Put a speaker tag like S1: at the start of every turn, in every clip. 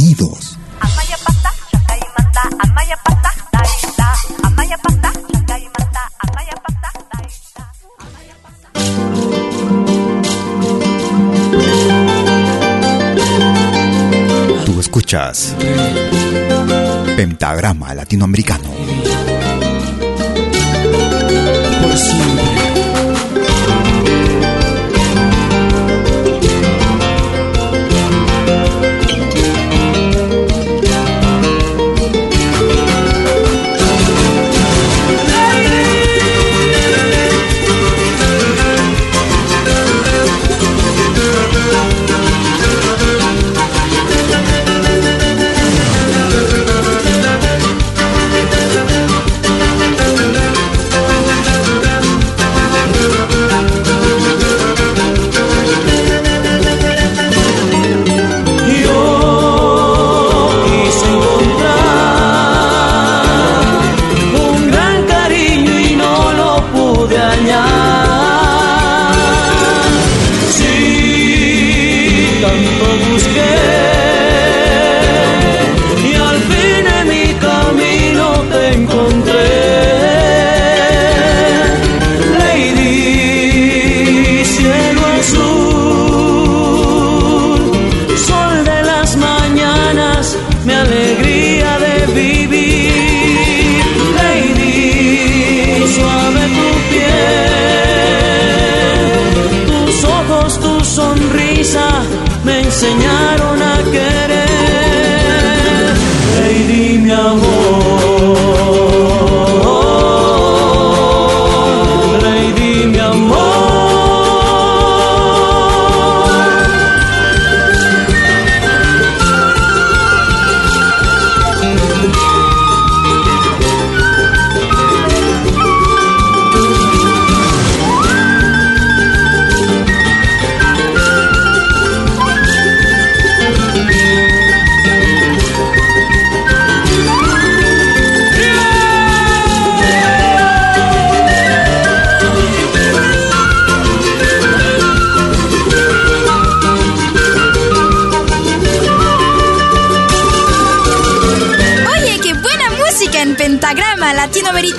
S1: Bienvenidos. Tú escuchas Pentagrama Latinoamericano.
S2: Por siempre.
S3: Lady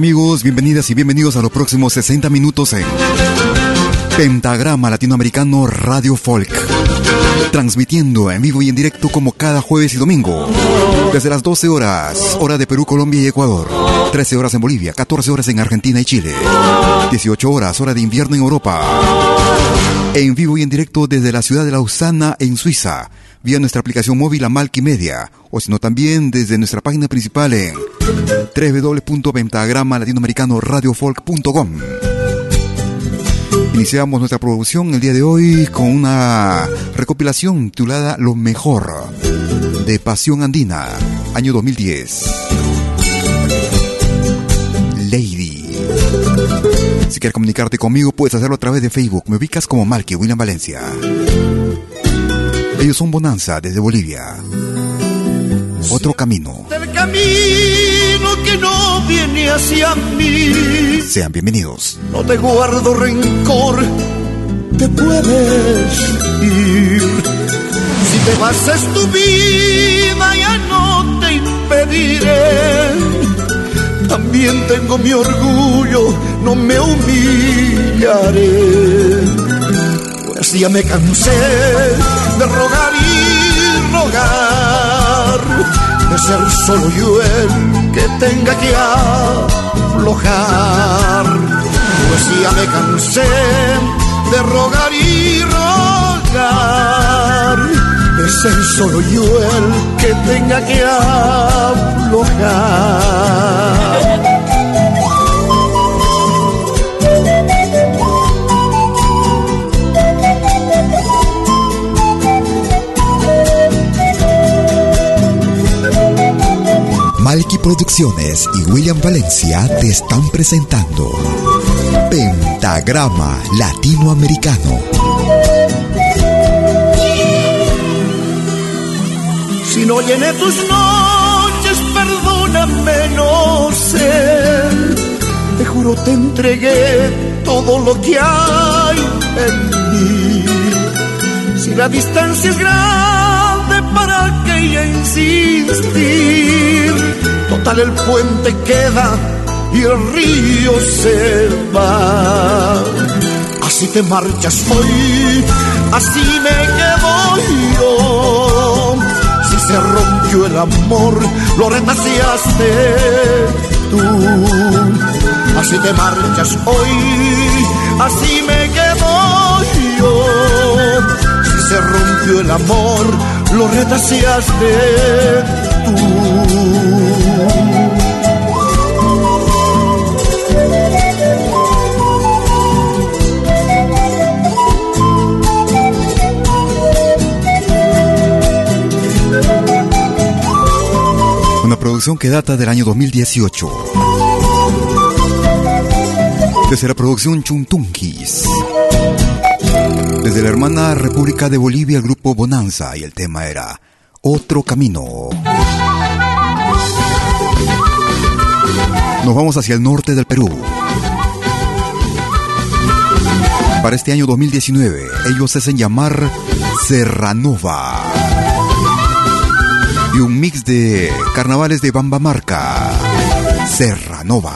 S3: amigos? Bienvenidas y bienvenidos a los próximos 60 minutos en Pentagrama Latinoamericano Radio Folk. Transmitiendo en vivo y en directo como cada jueves y domingo. Desde las 12 horas, hora de Perú, Colombia y Ecuador. 13 horas en Bolivia, 14 horas en Argentina y Chile. 18 horas, hora de invierno en Europa. En vivo y en directo desde la ciudad de Lausana, en Suiza vía nuestra aplicación móvil Amalki Media, o sino también desde nuestra página principal en www.pentagramalatinoamericanoradiofolk.com. Iniciamos nuestra producción el día de hoy con una recopilación titulada Lo mejor de Pasión Andina, año 2010. Lady. Si quieres comunicarte conmigo, puedes hacerlo a través de Facebook. Me ubicas como Malky William Valencia. Ellos son Bonanza desde Bolivia. Otro camino.
S4: Del camino que no viene hacia mí.
S3: Sean bienvenidos.
S4: No te guardo rencor, te puedes ir. Si te vas es tu vida, ya no te impediré. También tengo mi orgullo, no me humillaré. Pues ya me cansé de rogar y rogar, de ser solo yo el que tenga que aflojar. Pues ya me cansé de rogar y rogar, de ser solo yo el que tenga que aflojar.
S1: Malky Producciones y William Valencia te están presentando Pentagrama Latinoamericano.
S4: Si no llené tus noches, perdóname, no sé. Te juro te entregué todo lo que hay en mí. Si la distancia es grande, ¿para qué insistir? Total el puente queda y el río se va. Así te marchas hoy, así me quedo yo. Se rompió el amor, lo renaciaste tú. Así te marchas hoy, así me quedo yo. Si se rompió el amor, lo retaseaste tú.
S3: Producción que data del año 2018. Desde la producción Chuntunkis. Desde la hermana República de Bolivia, el grupo Bonanza, y el tema era Otro Camino. Nos vamos hacia el norte del Perú. Para este año 2019, ellos hacen llamar Serranova. Un mix de carnavales de Bambamarca. Serranova.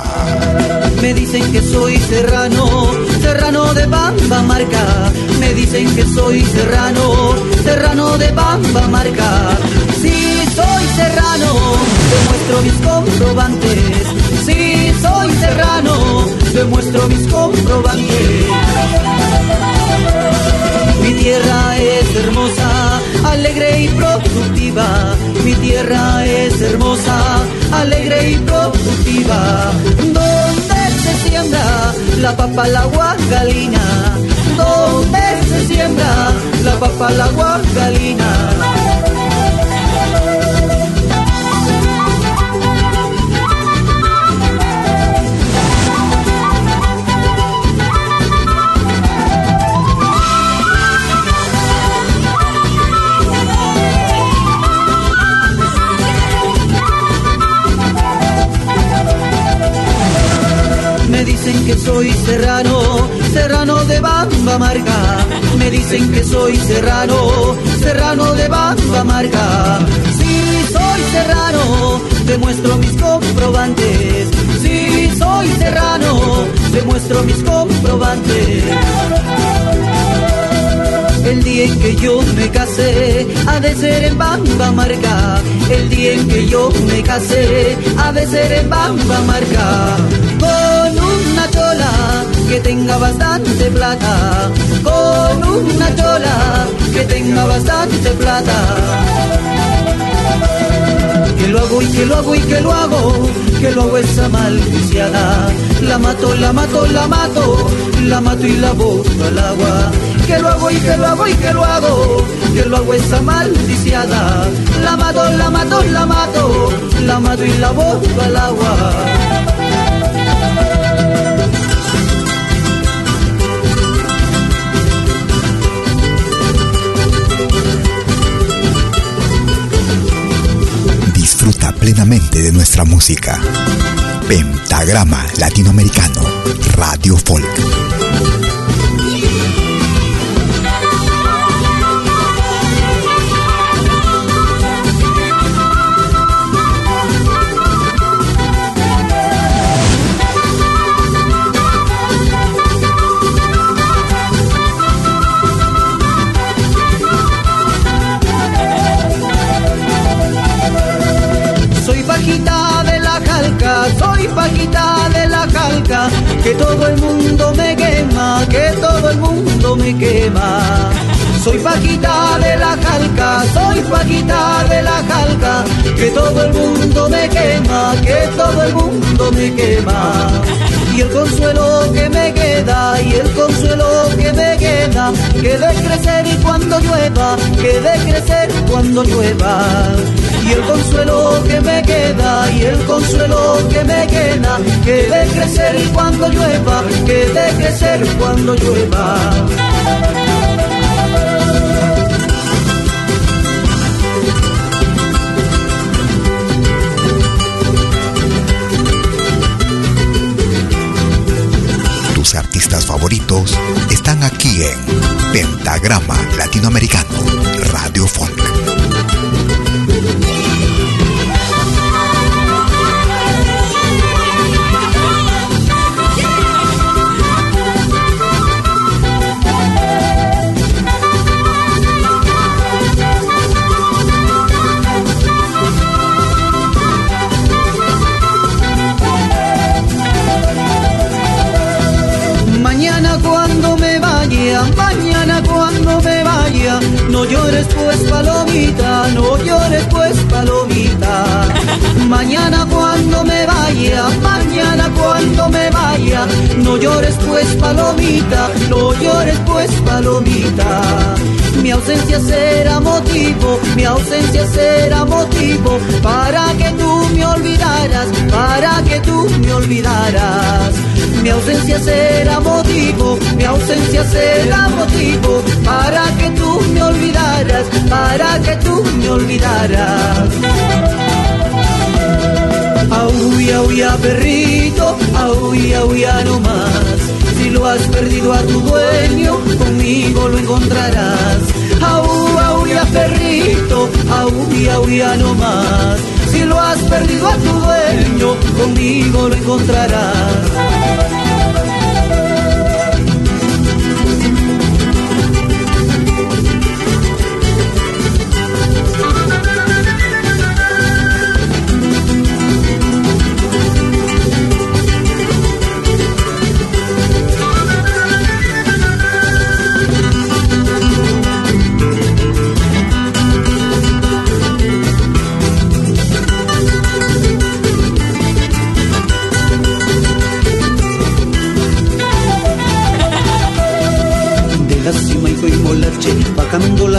S5: Me dicen que soy serrano, serrano de Bamba Marca. Me dicen que soy serrano, serrano de Bamba Marca. Sí, soy serrano, demuestro mis comprobantes. Sí, soy serrano, demuestro mis comprobantes. Mi tierra es hermosa, alegre y Mi tierra es hermosa, alegre y productiva. Donde se siembra la papa, la guagalina. Donde se siembra la papa, la guagalina. Serrano, serrano de Bamba Marca. Sí, soy serrano, demuestro mis comprobantes. Sí, serrano, demuestro mis comprobantes. El día en que yo me casé, ha de ser en Bamba Marca. El día en que yo me casé, ha de ser en Bamba Marca. Con una chola que tenga bastante plata. Con una chola que tenga bastante plata que lo hago y que lo hago y que lo hago, que lo hago esa malviciada. La mato, la mato, la mato, la mato y la boto al agua. Que lo hago y que lo hago y que lo hago, que lo hago esa maldiciada. La mato, la mato, la mato, la mato y la boto al agua.
S1: Disfruta plenamente de nuestra música. Pentagrama Latinoamericano, Radio Folk.
S5: Me quema. Soy Paquita de la calca, soy Paquita de la calca, que todo el mundo me quema, que todo el mundo me quema. Y el consuelo que me queda, y el consuelo que me queda, que de crecer y cuando llueva, que de crecer cuando llueva y el consuelo que me queda y el consuelo que me queda que de crecer cuando llueva que de crecer cuando llueva
S1: Tus artistas favoritos están aquí en Pentagrama Latinoamericano Radio Folk.
S5: Mañana cuando me vaya, mañana cuando me vaya, no llores pues palomita, no llores pues palomita. Mi ausencia será motivo, mi ausencia será motivo para que tú me olvidaras, para que tú me olvidaras. Mi ausencia será motivo, mi ausencia será motivo para que tú me olvidaras, para que tú me olvidaras. Auya, auya, perrito, auya, auya, no más. Si lo has perdido a tu dueño, conmigo lo encontrarás. Auya, auya, perrito, auya, auya, no más. Si lo has perdido a tu dueño, conmigo lo encontrarás.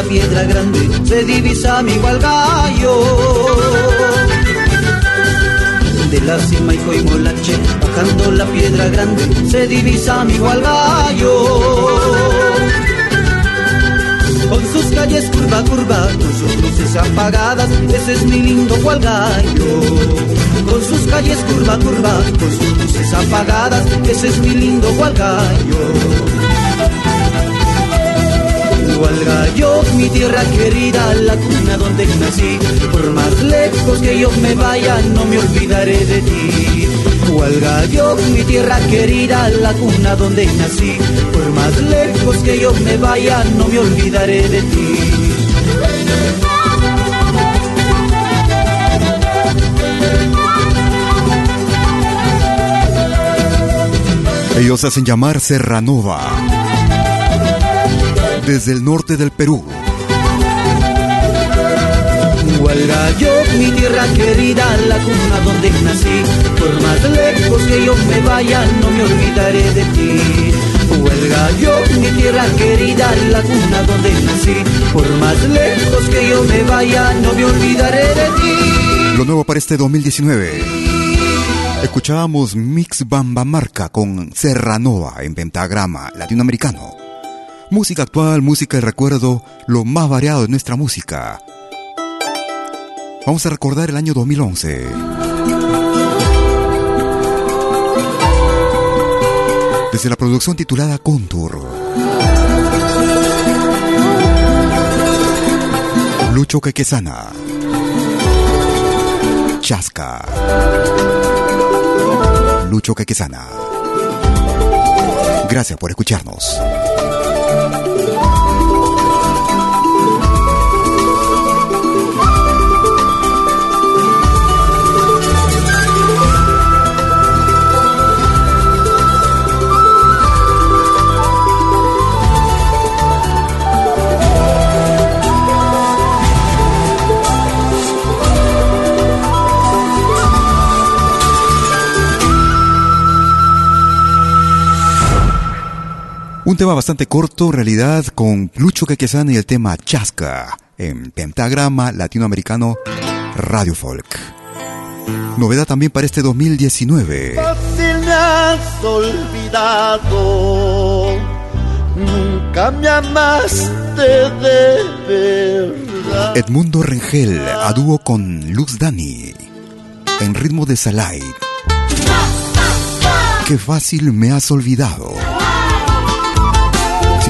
S5: Piedra grande, se divisa mi gallo. De la cima y Coimolache, bajando la piedra grande, se divisa mi gallo. Con sus calles curva curva, con sus luces apagadas, ese es mi lindo gallo. Con sus calles curva curva, con sus luces apagadas, ese es mi lindo gallo gallo, mi tierra querida, la cuna donde nací. Por más lejos que yo me vaya, no me olvidaré de ti. Huelga yo mi tierra querida, la cuna donde nací. Por más lejos que yo me vaya, no me olvidaré de ti.
S3: Ellos hacen llamar Serranova. Desde el norte del Perú.
S5: Huelga yo mi tierra querida, la cuna donde nací. Por más lejos que yo me vaya, no me olvidaré de ti. Huelga yo mi tierra querida, la cuna donde nací. Por más lejos que yo me vaya, no me olvidaré de ti.
S3: Lo nuevo para este 2019. Escuchábamos Mix Bamba Marca con Serranova en pentagrama latinoamericano. Música actual, música de recuerdo, lo más variado de nuestra música. Vamos a recordar el año 2011. Desde la producción titulada Contour. Lucho Quequesana. Chasca. Lucho Quequesana. Gracias por escucharnos. Un tema bastante corto, realidad, con Lucho Quequesana y el tema Chasca, en pentagrama latinoamericano Radio Folk. Novedad también para este 2019.
S4: Fácil me has olvidado, nunca me amaste de verdad.
S3: Edmundo Rengel, a dúo con Luz Dani, en ritmo de Salai. Qué fácil me has olvidado.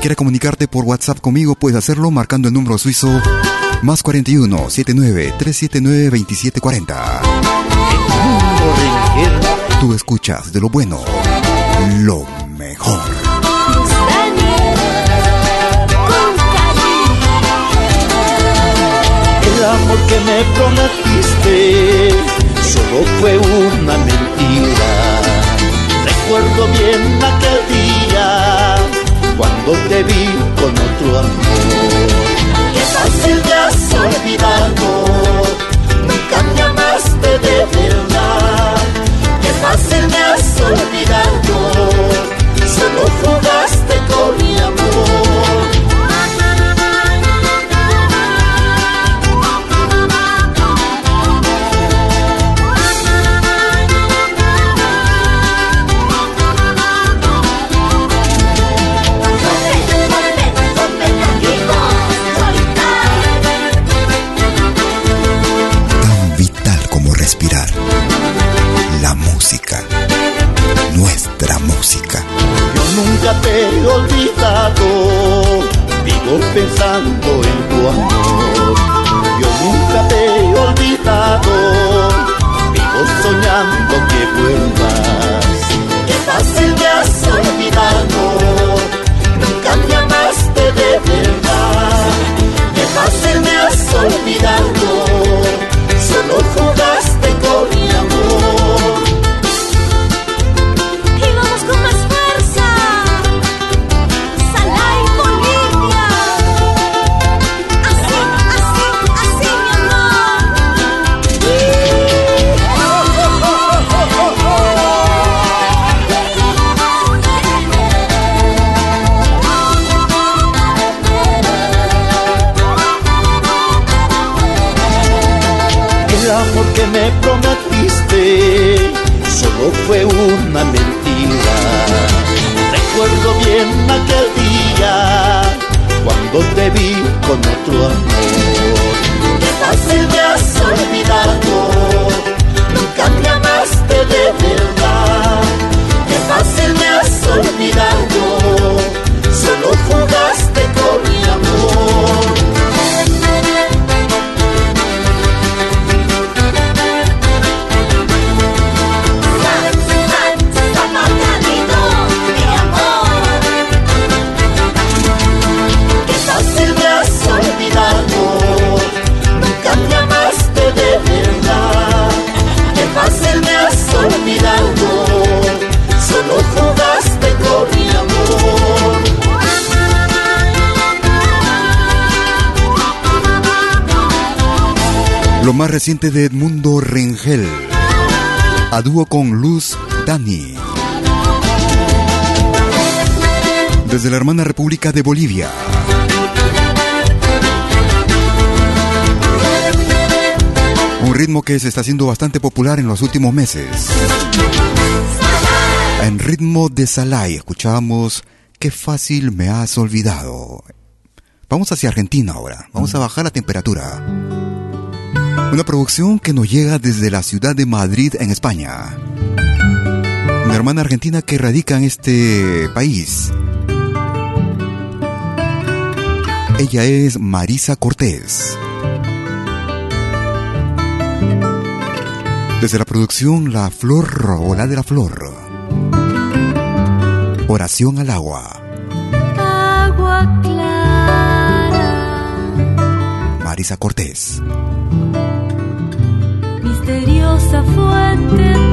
S3: Si quieres comunicarte por WhatsApp conmigo, puedes hacerlo marcando el número suizo más 41 79 379 2740. Tú escuchas de lo bueno, lo mejor.
S4: El amor que me prometiste solo fue una mentira. Recuerdo bien aquel día cuando te vi con otro amor. Fácil me has olvidado, nunca me amaste de verdad. Qué fácil me has olvidado, solo jugaste Nunca te he olvidado, vivo pensando en tu amor. Yo nunca te he olvidado, vivo soñando que vuelvas. Qué fácil me has olvidado, nunca me amaste de verdad. Qué fácil me has olvidado, de
S3: Edmundo Rengel, a dúo con Luz Dani. Desde la hermana República de Bolivia. Un ritmo que se está haciendo bastante popular en los últimos meses. En ritmo de Salai escuchamos Qué fácil me has olvidado. Vamos hacia Argentina ahora. Vamos a bajar la temperatura. Una producción que nos llega desde la ciudad de Madrid, en España. Una hermana argentina que radica en este país. Ella es Marisa Cortés. Desde la producción La Flor o La de la Flor. Oración al agua.
S6: Agua clara.
S3: Marisa Cortés.
S6: Misteriosa fuente,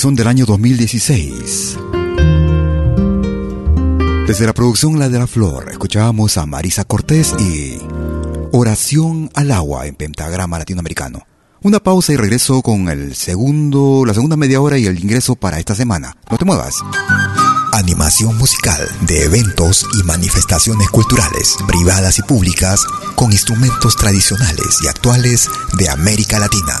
S6: del
S3: año 2016. Desde la producción La de la Flor, escuchábamos a Marisa Cortés y Oración al agua en pentagrama latinoamericano.
S7: Una pausa y regreso con el segundo, la segunda media hora y el ingreso para esta semana. No te muevas.
S3: Animación musical de eventos y manifestaciones culturales, privadas y públicas, con instrumentos tradicionales y actuales de América Latina.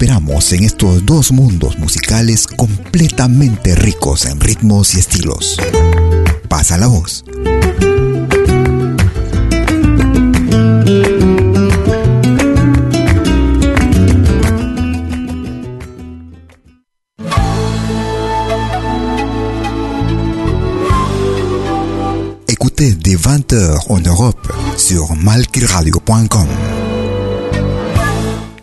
S3: Esperamos en estos dos mundos musicales completamente ricos en ritmos y estilos. Pasa la voz. Écoutez dès 20h en Europe sur malkiradio.com.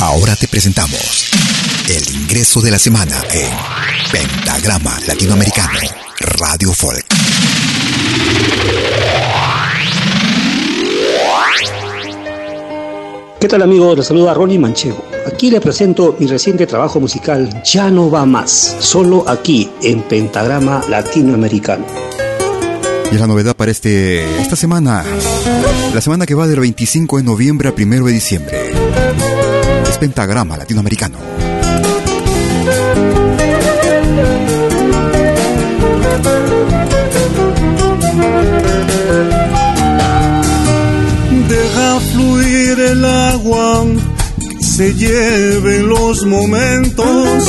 S3: Ahora te presentamos el ingreso de la semana en Pentagrama Latinoamericano Radio Folk.
S8: ¿Qué tal amigos? Les saluda Ronnie Manchego. Aquí le presento mi reciente trabajo musical Ya no va más, solo aquí en Pentagrama Latinoamericano.
S9: Y es la novedad para este, esta semana, la semana que va del 25 de noviembre al 1 de diciembre. Pentagrama Latinoamericano.
S10: el agua, que se lleve los momentos,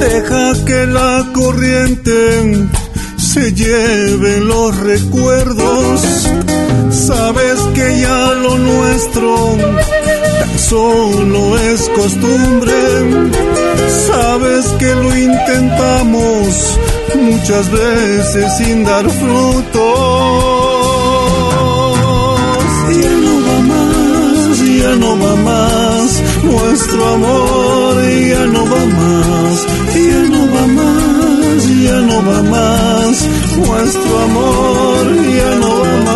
S10: deja que la corriente se lleve los recuerdos, sabes que ya lo nuestro solo es costumbre, sabes que lo intentamos muchas veces sin dar fruto ya no va más, nuestro amor ya no va más, ya no va más, ya no va más, nuestro amor ya no va más.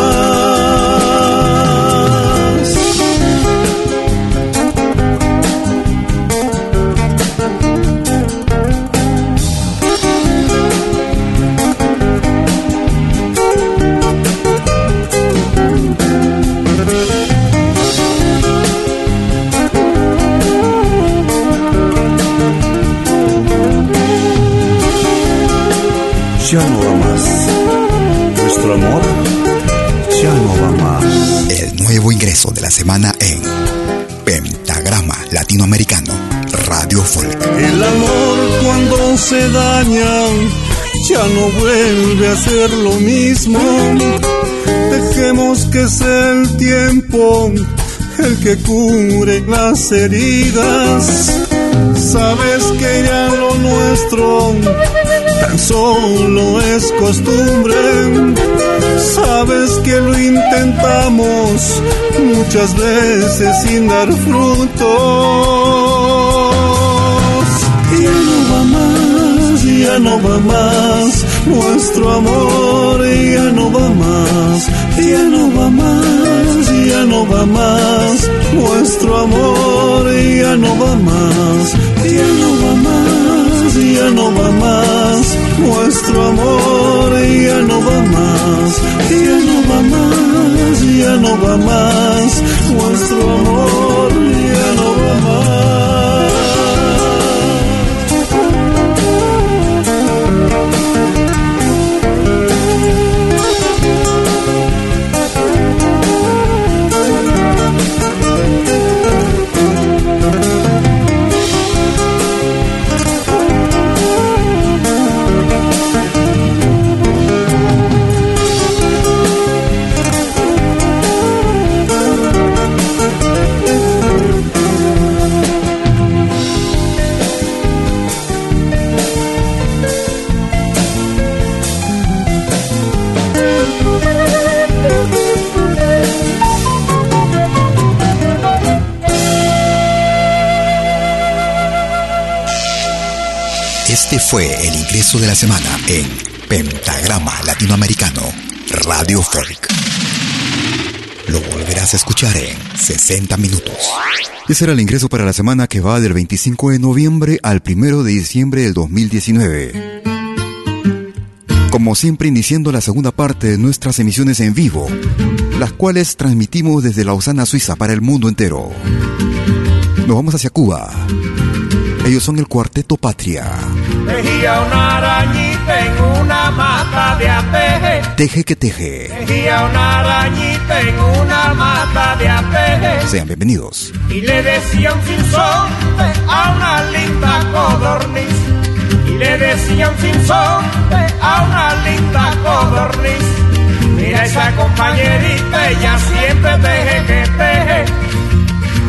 S10: Ya no va más. Nuestro amor ya no va más.
S3: El nuevo ingreso de la semana en Pentagrama Latinoamericano Radio Folk.
S10: El amor cuando se daña ya no vuelve a ser lo mismo. Dejemos que sea el tiempo el que cure las heridas. Sabes que ya lo nuestro solo es costumbre. Sabes que lo intentamos muchas veces sin dar frutos. Ya no va más, ya no va más, nuestro amor ya no va más, ya no va más, ya no va más, nuestro amor ya no va más, ya no va más, nuestro amor ya no va más, ya no va más, ya no va más, nuestro amor
S3: fue el ingreso de la semana en Pentagrama Latinoamericano Radio Folk. Lo volverás a escuchar en 60 minutos.
S9: Ese era el ingreso para la semana que va del 25 de noviembre al 1 de diciembre del 2019. Como siempre, iniciando la segunda parte de nuestras emisiones en vivo, las cuales transmitimos desde Lausana, Suiza, para el mundo entero. Nos vamos hacia Cuba
S3: Ellos son el Cuarteto Patria.
S11: Tejía una arañita en una mata de ateje.
S3: Teje que teje.
S11: Tejía una arañita en una mata de ateje.
S3: Sean bienvenidos.
S11: Y le decía un sinsonte a una linda codorniz. Y le decía un sinsonte a una linda codorniz. Mira esa compañerita, ella siempre teje que teje.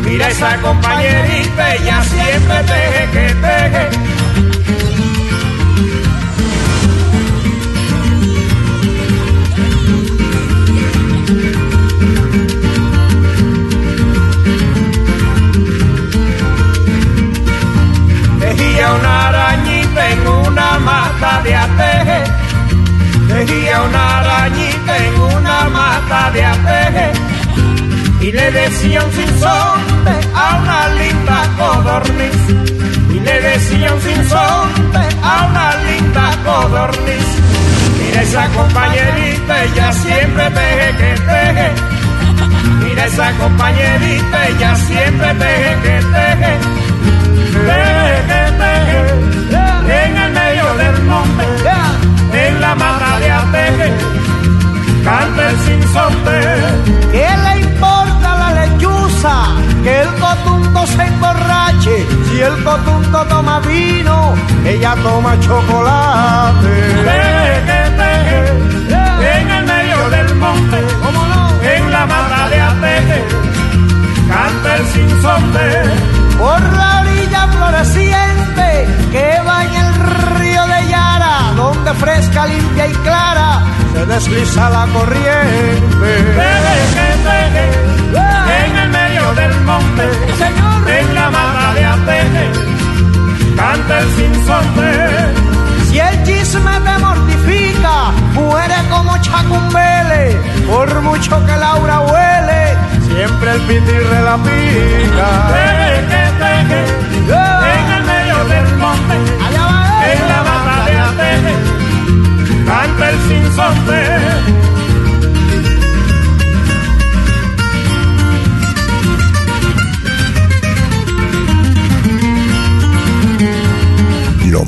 S11: Mira esa compañerita, ella siempre teje que teje. Tejía una arañita en una mata de ateje. Tejía una arañita en una mata de ateje. Y le decía un a una linda codorniz. Y le decía un sinsonte a una linda codorniz. Mira esa compañerita, ella siempre teje que teje. Mira esa compañerita, ella siempre teje que teje. Teje.
S12: Chocolate.
S11: En el medio del monte, en la mata de ateje. Canta el sinsonte.
S12: Por la orilla floreciente que baña el río de Yara, donde fresca, limpia y clara se desliza la corriente.
S11: Teje que teje. En el medio del monte, en la mata de ateje. Canta el sinsonte.
S12: Si el chisme te mortifica, muere como chacumbele, por mucho que Laura huele, siempre el pitirre la pica.
S11: Teje teje. En el medio del monte,
S12: Allá va
S11: en la mata de ateje. Canta el sinsonte.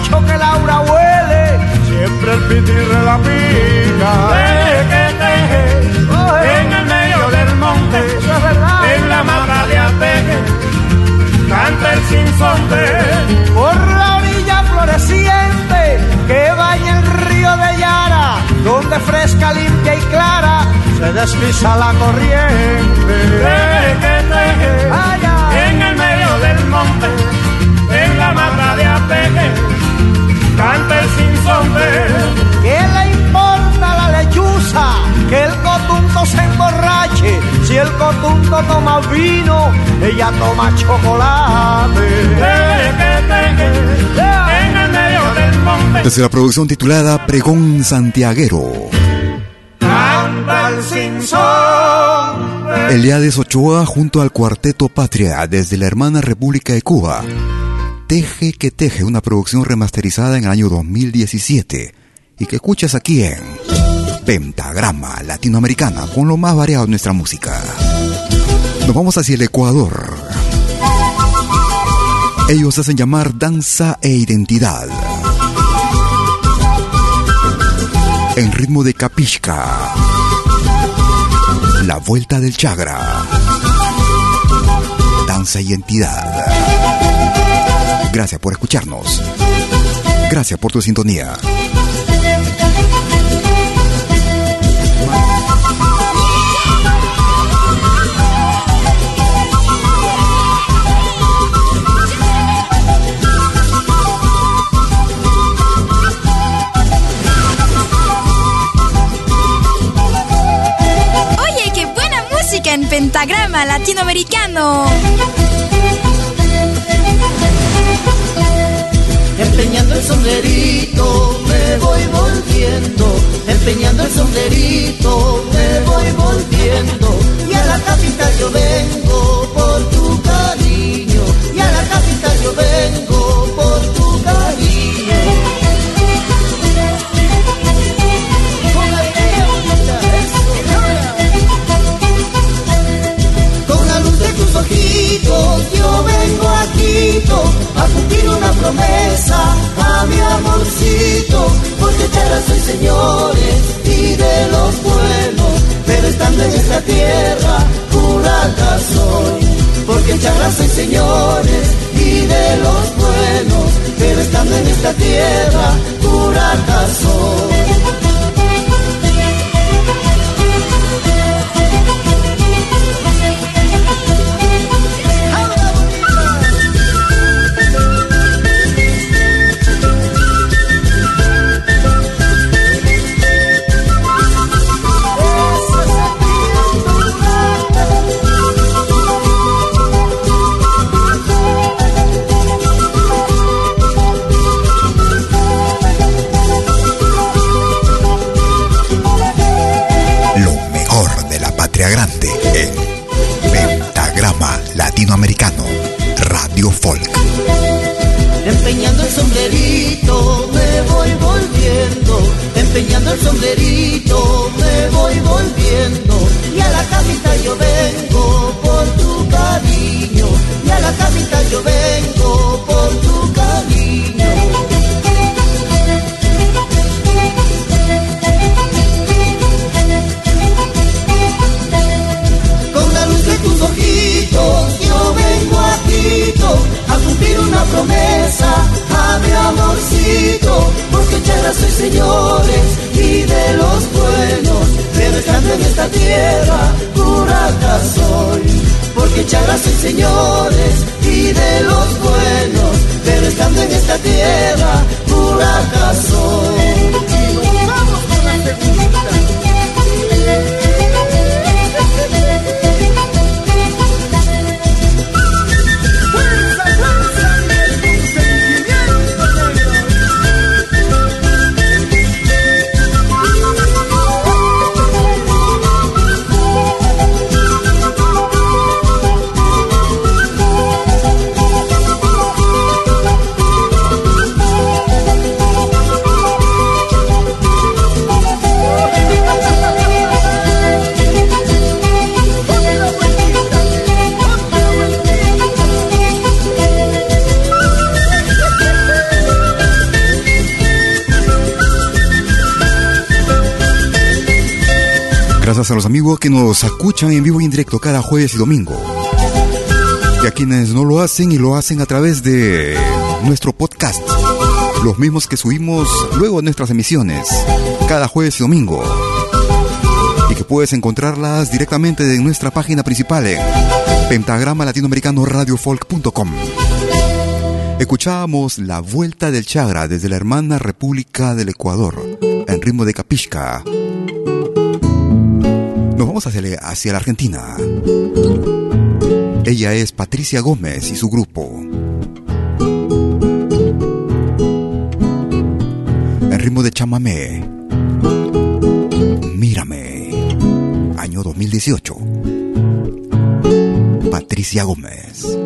S12: Mucho que Laura huele, siempre el pitirre la pica.
S11: Teje que teje. En el medio del monte, en la mata de ateje. Canta el sinsonte.
S12: por la orilla floreciente que baña el río de Yara, donde fresca, limpia y clara se desliza la corriente. ¿Qué le importa la lechuza? Que el cotunto se emborrache. Si el cotunto toma vino, ella toma chocolate.
S3: Desde la producción titulada Pregón Santiaguero.
S11: Canta el sinsonte.
S3: Eliades Ochoa junto al Cuarteto Patria desde la hermana República de Cuba. Teje que Teje, una producción remasterizada en el año 2017 y que escuchas aquí en Pentagrama Latinoamericana con lo más variado de nuestra música. Nos vamos hacia el Ecuador. Ellos hacen llamar danza e identidad. En ritmo de capisca. La vuelta del Chagra. Danza y entidad. Gracias por escucharnos. Gracias por tu sintonía.
S13: Oye, qué buena música en pentagrama latinoamericano.
S4: El sombrerito me voy volviendo, empeñando el sombrerito me voy volviendo y a la capital yo vengo cumplir una promesa a mi amorcito, porque ya soy señores y de los buenos, pero estando en esta tierra, pura soy. Porque ya soy señores y de los buenos, pero estando en esta tierra, pura soy. El sombrerito me voy volviendo en
S3: vivo y en directo cada jueves y domingo. Y a quienes no lo hacen y lo hacen a través de nuestro podcast. Los mismos que subimos luego de nuestras emisiones, cada jueves y domingo. Y que puedes encontrarlas directamente en nuestra página principal en pentagrama latinoamericano radiofolk.com. Escuchábamos La Vuelta del Chagra desde la hermana República del Ecuador, en ritmo de Capisca. Nos vamos hacia, hacia la Argentina. Ella es Patricia Gómez y su grupo. En ritmo de chamamé. Mírame. Año 2018. Patricia Gómez.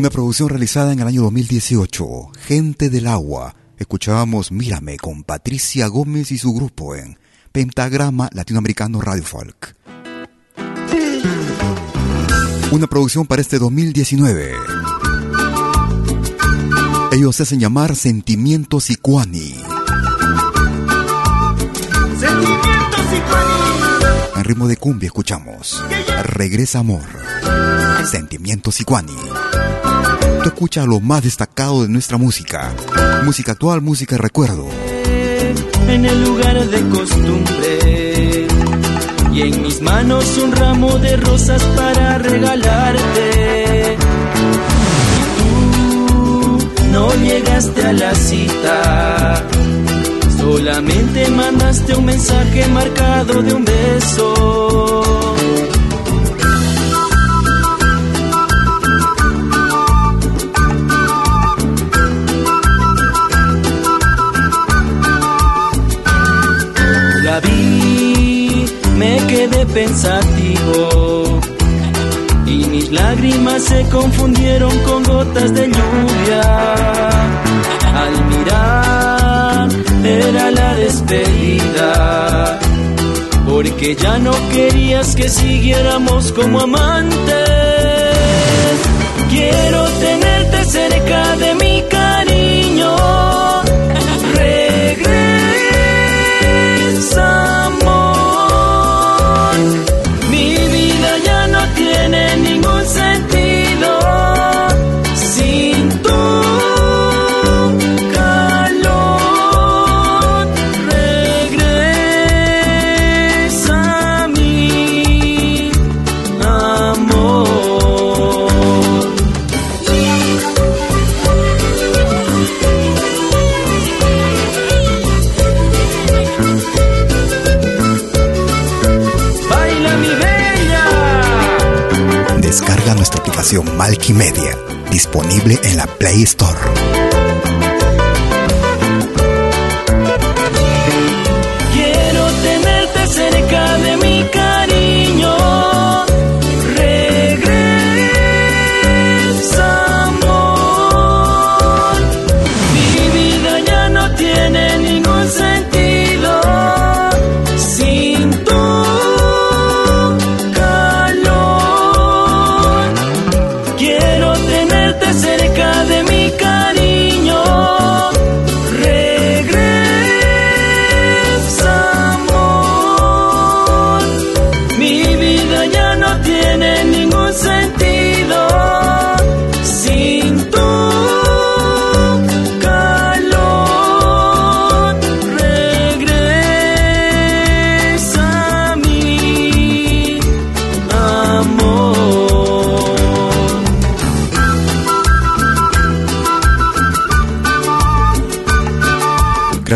S3: Una producción realizada en el año 2018, Gente del Agua. Escuchábamos Mírame con Patricia Gómez y su grupo en Pentagrama Latinoamericano Radio Folk. Una producción para este 2019. Ellos se hacen llamar Sentimientos Icuani.
S14: Sentimientos y
S3: En ritmo de cumbia escuchamos Regresa Amor. Sentimientos Icuani. Tú escuchas lo más destacado de nuestra música. Música actual, música recuerdo.
S15: en el lugar de costumbre. Y en mis manos un ramo de rosas para regalarte. Y tú no llegaste a la cita. Solamente mandaste un mensaje marcado de un beso. Quedé pensativo y mis lágrimas se confundieron con gotas de lluvia. Al mirar era la despedida, porque ya no querías que siguiéramos como amantes. Quiero tenerte
S16: aplicación Malky Media, disponible en la Play Store.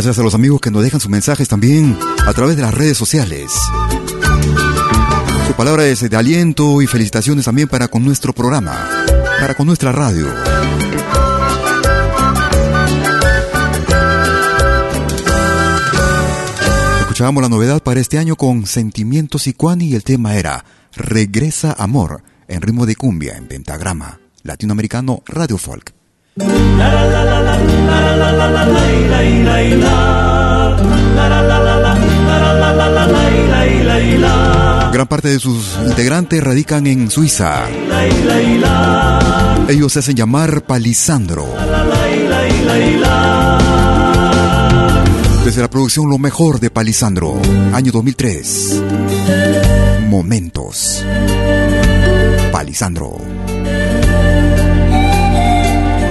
S3: Gracias a los amigos que nos dejan sus mensajes también a través de las redes sociales. Su palabra es de aliento y felicitaciones también para con nuestro programa, para con nuestra radio. Escuchábamos la novedad para este año con Sentimientos y Cuani y el tema era Regresa Amor en ritmo de cumbia en pentagrama latinoamericano Radio Folk. Gran parte de sus integrantes radican en Suiza. Ellos se hacen llamar Palisandro. Desde la producción Lo Mejor de Palisandro, año 2003. Momentos. Palisandro.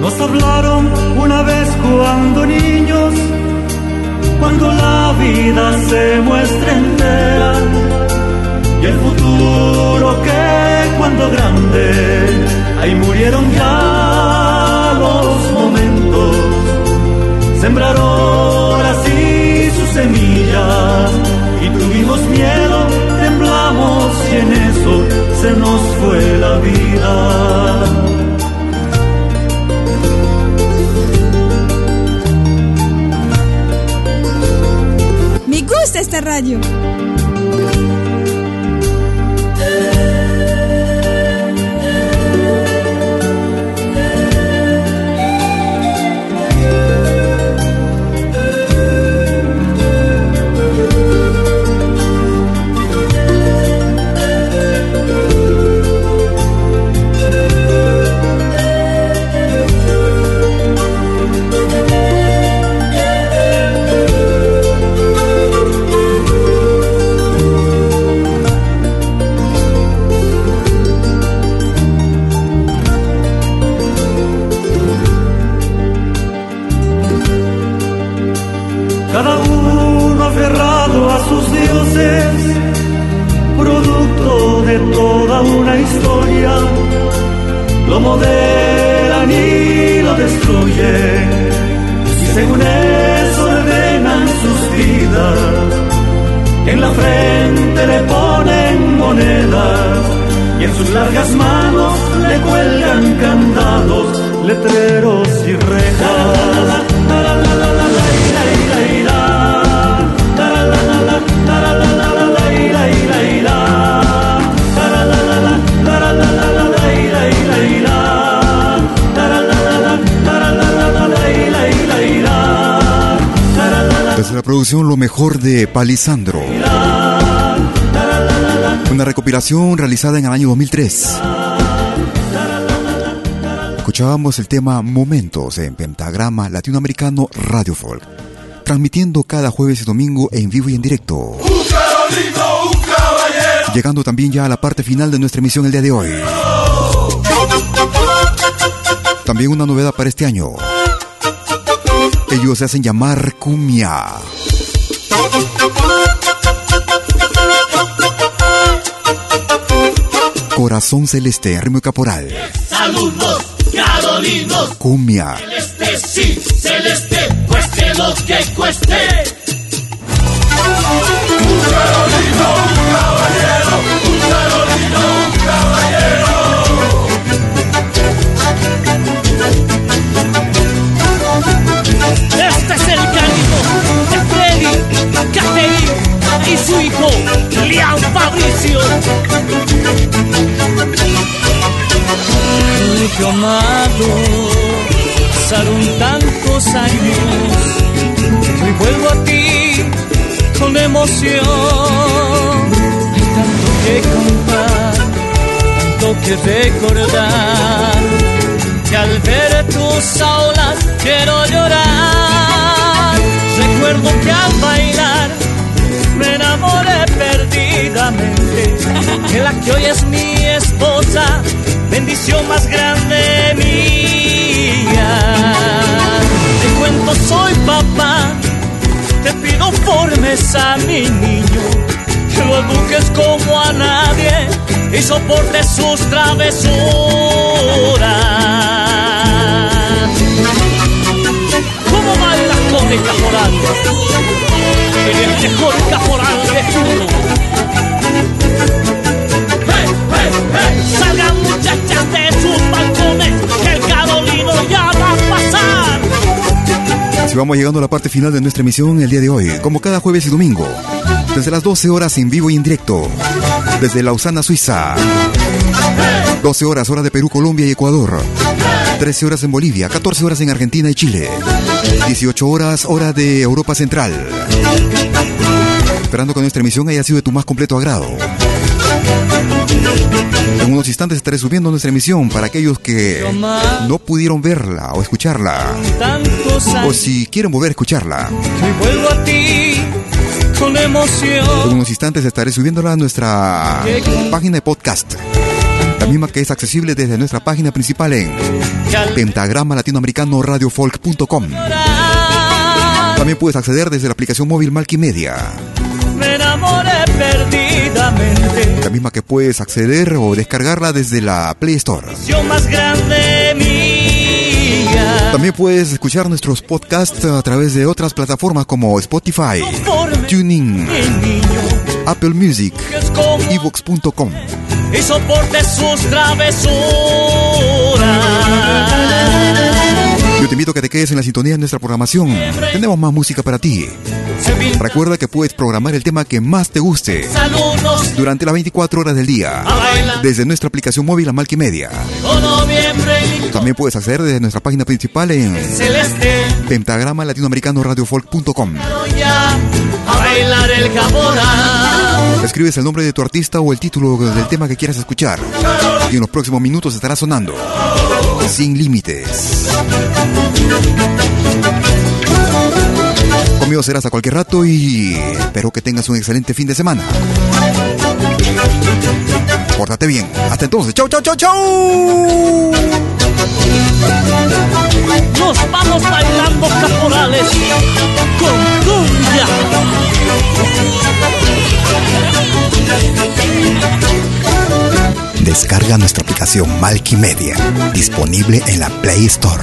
S3: Nos hablaron una vez cuando niños, cuando la vida se muestra entera y el futuro que cuando grande, ahí murieron ya los momentos sembraron así sus semillas y tuvimos miedo, temblamos y en eso se nos fue la vida.
S13: Me gusta esta radio.
S3: Palisandro. Una recopilación realizada en el año 2003. Escuchábamos el tema Momentos en Pentagrama Latinoamericano Radio Folk, transmitiendo cada jueves y domingo en vivo y en directo. Llegando también ya a la parte final de nuestra emisión el día de hoy. También una novedad para este año. Ellos se hacen llamar Cumia. Corazón Celeste, Ritmo Caporal.
S13: Saludos, Carolinos.
S3: Cumbia.
S13: Celeste, sí, celeste, cueste lo que cueste.
S2: su hijo, León Fabricio. Mi amado, pasaron tantos años, y vuelvo a ti con emoción. Hay tanto que contar, tanto que recordar, que al ver tus aulas quiero llorar. Recuerdo que al bailar me enamoré perdidamente de la que hoy es mi esposa, bendición más grande mía. Te cuento, soy papá, te pido formes a mi niño, que lo eduques como a nadie y soporte sus travesuras. de Caporal. En el mejor Caporal de turno. ¡Hey, hey, hey! ¡Salgan
S3: vamos llegando a la parte final de nuestra emisión el día de hoy, como cada jueves y domingo, desde las 12 horas en vivo y en directo, desde Lausana, Suiza. 12 horas hora de Perú, Colombia y Ecuador. 13 horas en Bolivia, 14 horas en Argentina y Chile. 18 horas hora de Europa Central. Esperando que nuestra emisión haya sido de tu más completo agrado. En unos instantes estaré subiendo nuestra emisión para aquellos que no pudieron verla o escucharla. O si quieren volver a escucharla. En unos instantes estaré subiéndola a nuestra página de podcast. La misma que es accesible desde nuestra página principal en pentagrama latinoamericano radiofolk.com. También puedes acceder desde la aplicación móvil Malkimedia perdidamente. La misma que puedes acceder o descargarla desde la Play Store.
S2: Más grande mía.
S3: También puedes escuchar nuestros podcasts a través de otras plataformas como Spotify, Tuning, Apple Music, Evox.com.
S2: Y soporte sus travesuras.
S3: Yo te invito a que te quedes en la sintonía de nuestra programación. Tenemos más música para ti. Recuerda que puedes programar el tema que más te guste durante las 24 horas del día desde nuestra aplicación móvil Media. También puedes acceder desde nuestra página principal en pentagrama latinoamericano radiofolk.com. Escribes el nombre de tu artista o el título del tema que quieras escuchar y en los próximos minutos estará sonando. Sin límites. Conmigo serás a cualquier rato y espero que tengas un excelente fin de semana. Pórtate bien. Hasta entonces. Chau, chau, chau, chau.
S2: Nos vamos bailando caporales con cumbia.
S1: Descarga nuestra aplicación Media, disponible en la Play Store.